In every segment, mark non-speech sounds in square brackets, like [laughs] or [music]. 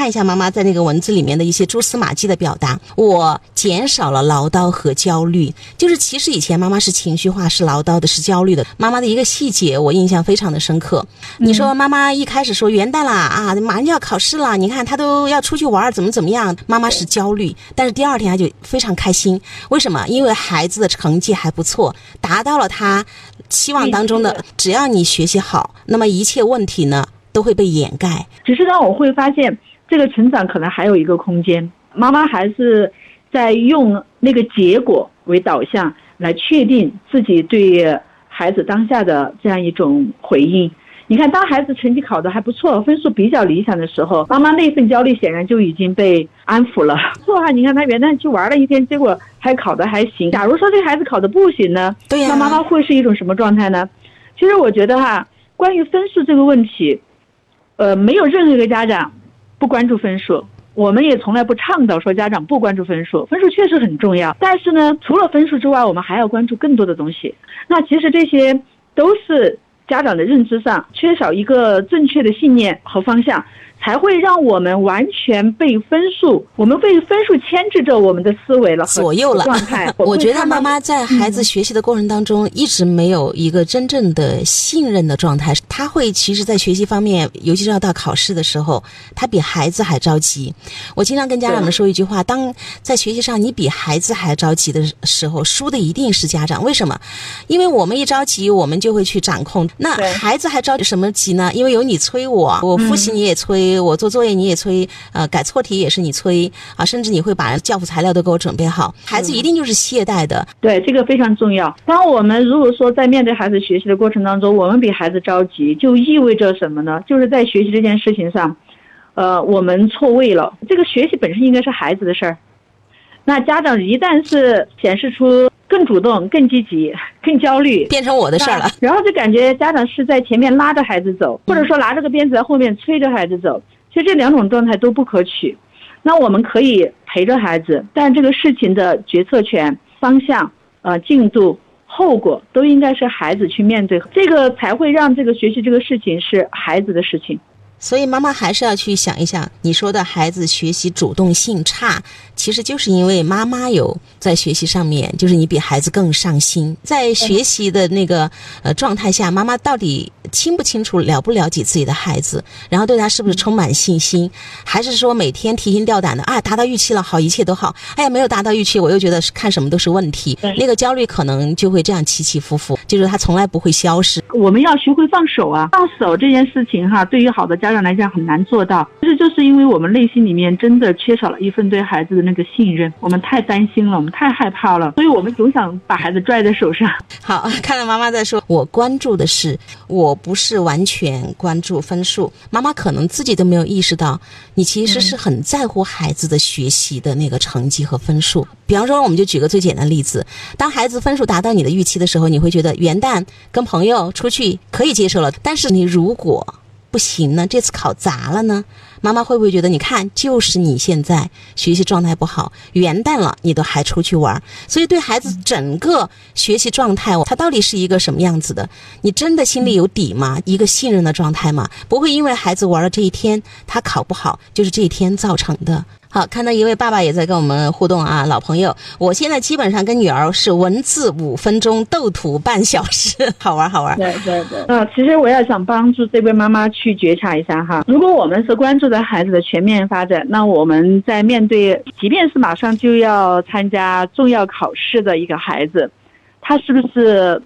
看一下妈妈在那个文字里面的一些蛛丝马迹的表达，我减少了唠叨和焦虑。就是其实以前妈妈是情绪化、是唠叨的、是焦虑的。妈妈的一个细节我印象非常的深刻。你说妈妈一开始说元旦啦啊，马上就要考试了，你看她都要出去玩，怎么怎么样？妈妈是焦虑，但是第二天她就非常开心。为什么？因为孩子的成绩还不错，达到了她期望当中的。只要你学习好，那么一切问题呢都会被掩盖。只是让我会发现，这个成长可能还有一个空间。妈妈还是在用那个结果为导向来确定自己对孩子当下的这样一种回应。你看，当孩子成绩考得还不错，分数比较理想的时候，妈妈那份焦虑显然就已经被安抚了。错哈，你看他元旦去玩了一天，结果还考得还行。假如说这个孩子考得不行呢？对呀。那妈妈会是一种什么状态呢？其实我觉得哈，关于分数这个问题，呃，没有任何一个家长不关注分数，我们也从来不倡导说家长不关注分数。分数确实很重要，但是呢，除了分数之外，我们还要关注更多的东西。那其实这些都是。家长的认知上缺少一个正确的信念和方向。才会让我们完全被分数，我们被分数牵制着我们的思维了，左右了状态。[laughs] 我觉得妈妈在孩子学习的过程当中，一直没有一个真正的信任的状态。他会其实，在学习方面，尤其是要到考试的时候，他比孩子还着急。我经常跟家长们说一句话：当在学习上你比孩子还着急的时候，输的一定是家长。为什么？因为我们一着急，我们就会去掌控。那孩子还着什么急呢？因为有你催我，我复习你也催。我做作业你也催，呃，改错题也是你催啊，甚至你会把教辅材料都给我准备好。孩子一定就是懈怠的，对这个非常重要。当我们如果说在面对孩子学习的过程当中，我们比孩子着急，就意味着什么呢？就是在学习这件事情上，呃，我们错位了。这个学习本身应该是孩子的事儿，那家长一旦是显示出更主动、更积极、更焦虑，变成我的事儿了，[laughs] 然后就感觉家长是在前面拉着孩子走，或者说拿着个鞭子在后面催着孩子走。其实这两种状态都不可取，那我们可以陪着孩子，但这个事情的决策权、方向、呃进度、后果都应该是孩子去面对，这个才会让这个学习这个事情是孩子的事情。所以妈妈还是要去想一想，你说的孩子学习主动性差，其实就是因为妈妈有在学习上面，就是你比孩子更上心，在学习的那个呃状态下，妈妈到底清不清楚、了不了解自己的孩子，然后对他是不是充满信心，还是说每天提心吊胆的啊？达到预期了，好，一切都好。哎呀，没有达到预期，我又觉得看什么都是问题，那个焦虑可能就会这样起起伏伏，就是他从来不会消失。我们要学会放手啊，放手这件事情哈，对于好的家。家长来讲很难做到，其实就是因为我们内心里面真的缺少了一份对孩子的那个信任，我们太担心了，我们太害怕了，所以我们总想把孩子拽在手上。好，看到妈妈在说，我关注的是，我不是完全关注分数。妈妈可能自己都没有意识到，你其实是很在乎孩子的学习的那个成绩和分数。比方说，我们就举个最简单的例子，当孩子分数达到你的预期的时候，你会觉得元旦跟朋友出去可以接受了，但是你如果不行呢？这次考砸了呢？妈妈会不会觉得，你看，就是你现在学习状态不好，元旦了你都还出去玩，所以对孩子整个学习状态，他到底是一个什么样子的？你真的心里有底吗？一个信任的状态吗？不会因为孩子玩了这一天，他考不好，就是这一天造成的。好，看到一位爸爸也在跟我们互动啊，老朋友，我现在基本上跟女儿是文字五分钟，斗图半小时，好玩好玩。对对对。啊，其实我要想帮助这位妈妈去觉察一下哈，如果我们是关注着孩子的全面发展，那我们在面对，即便是马上就要参加重要考试的一个孩子，他是不是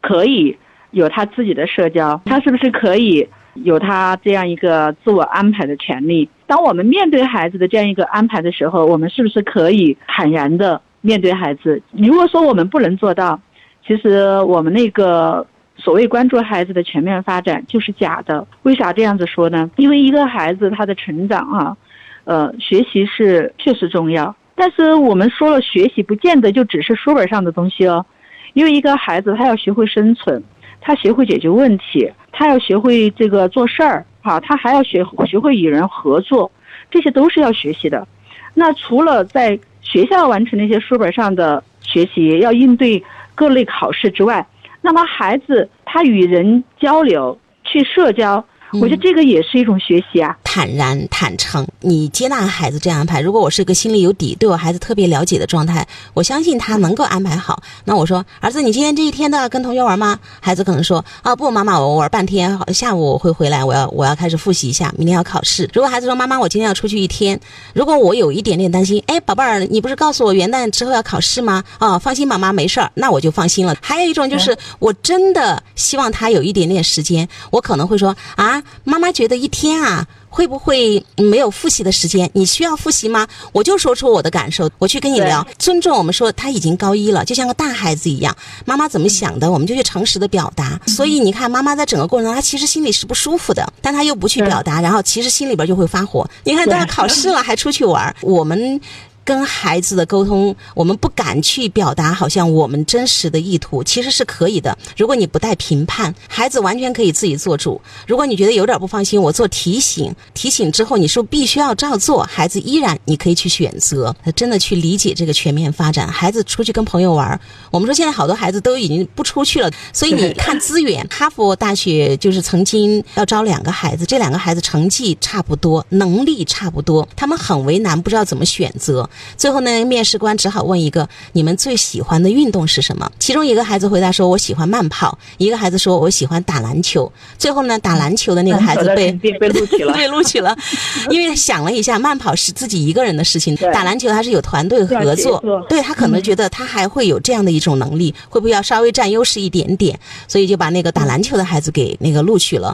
可以有他自己的社交？他是不是可以？有他这样一个自我安排的权利。当我们面对孩子的这样一个安排的时候，我们是不是可以坦然的面对孩子？如果说我们不能做到，其实我们那个所谓关注孩子的全面发展就是假的。为啥这样子说呢？因为一个孩子他的成长啊，呃，学习是确实重要，但是我们说了，学习不见得就只是书本上的东西哦。因为一个孩子他要学会生存。他学会解决问题，他要学会这个做事儿，哈，他还要学学会与人合作，这些都是要学习的。那除了在学校完成那些书本上的学习，要应对各类考试之外，那么孩子他与人交流、去社交，我觉得这个也是一种学习啊。坦然坦诚，你接纳孩子这样安排。如果我是一个心里有底、对我孩子特别了解的状态，我相信他能够安排好。那我说，儿子，你今天这一天都要跟同学玩吗？孩子可能说，啊，不，妈妈，我玩半天，下午我会回来，我要我要开始复习一下，明天要考试。如果孩子说，妈妈，我今天要出去一天，如果我有一点点担心，哎，宝贝儿，你不是告诉我元旦之后要考试吗？哦，放心，妈妈没事儿，那我就放心了。[laughs] 还有一种就是，我真的希望他有一点点时间，我可能会说，啊，妈妈觉得一天啊。会不会没有复习的时间？你需要复习吗？我就说出我的感受，我去跟你聊。尊重我们说他已经高一了，就像个大孩子一样。妈妈怎么想的，我们就去诚实的表达。所以你看，妈妈在整个过程中，她其实心里是不舒服的，但她又不去表达，然后其实心里边就会发火。你看，都要考试了还出去玩，我们。跟孩子的沟通，我们不敢去表达，好像我们真实的意图其实是可以的。如果你不带评判，孩子完全可以自己做主。如果你觉得有点不放心，我做提醒，提醒之后你是必须要照做，孩子依然你可以去选择，真的去理解这个全面发展。孩子出去跟朋友玩，我们说现在好多孩子都已经不出去了，所以你看资源，哈佛大学就是曾经要招两个孩子，这两个孩子成绩差不多，能力差不多，他们很为难，不知道怎么选择。最后呢，面试官只好问一个：你们最喜欢的运动是什么？其中一个孩子回答说：“我喜欢慢跑。”一个孩子说：“我喜欢打篮球。”最后呢，打篮球的那个孩子被被录取了，被录取了，[laughs] [laughs] 因为想了一下，慢跑是自己一个人的事情，打篮球他是有团队合作，对他可能觉得他还会有这样的一种能力，会不会要稍微占优势一点点？所以就把那个打篮球的孩子给那个录取了。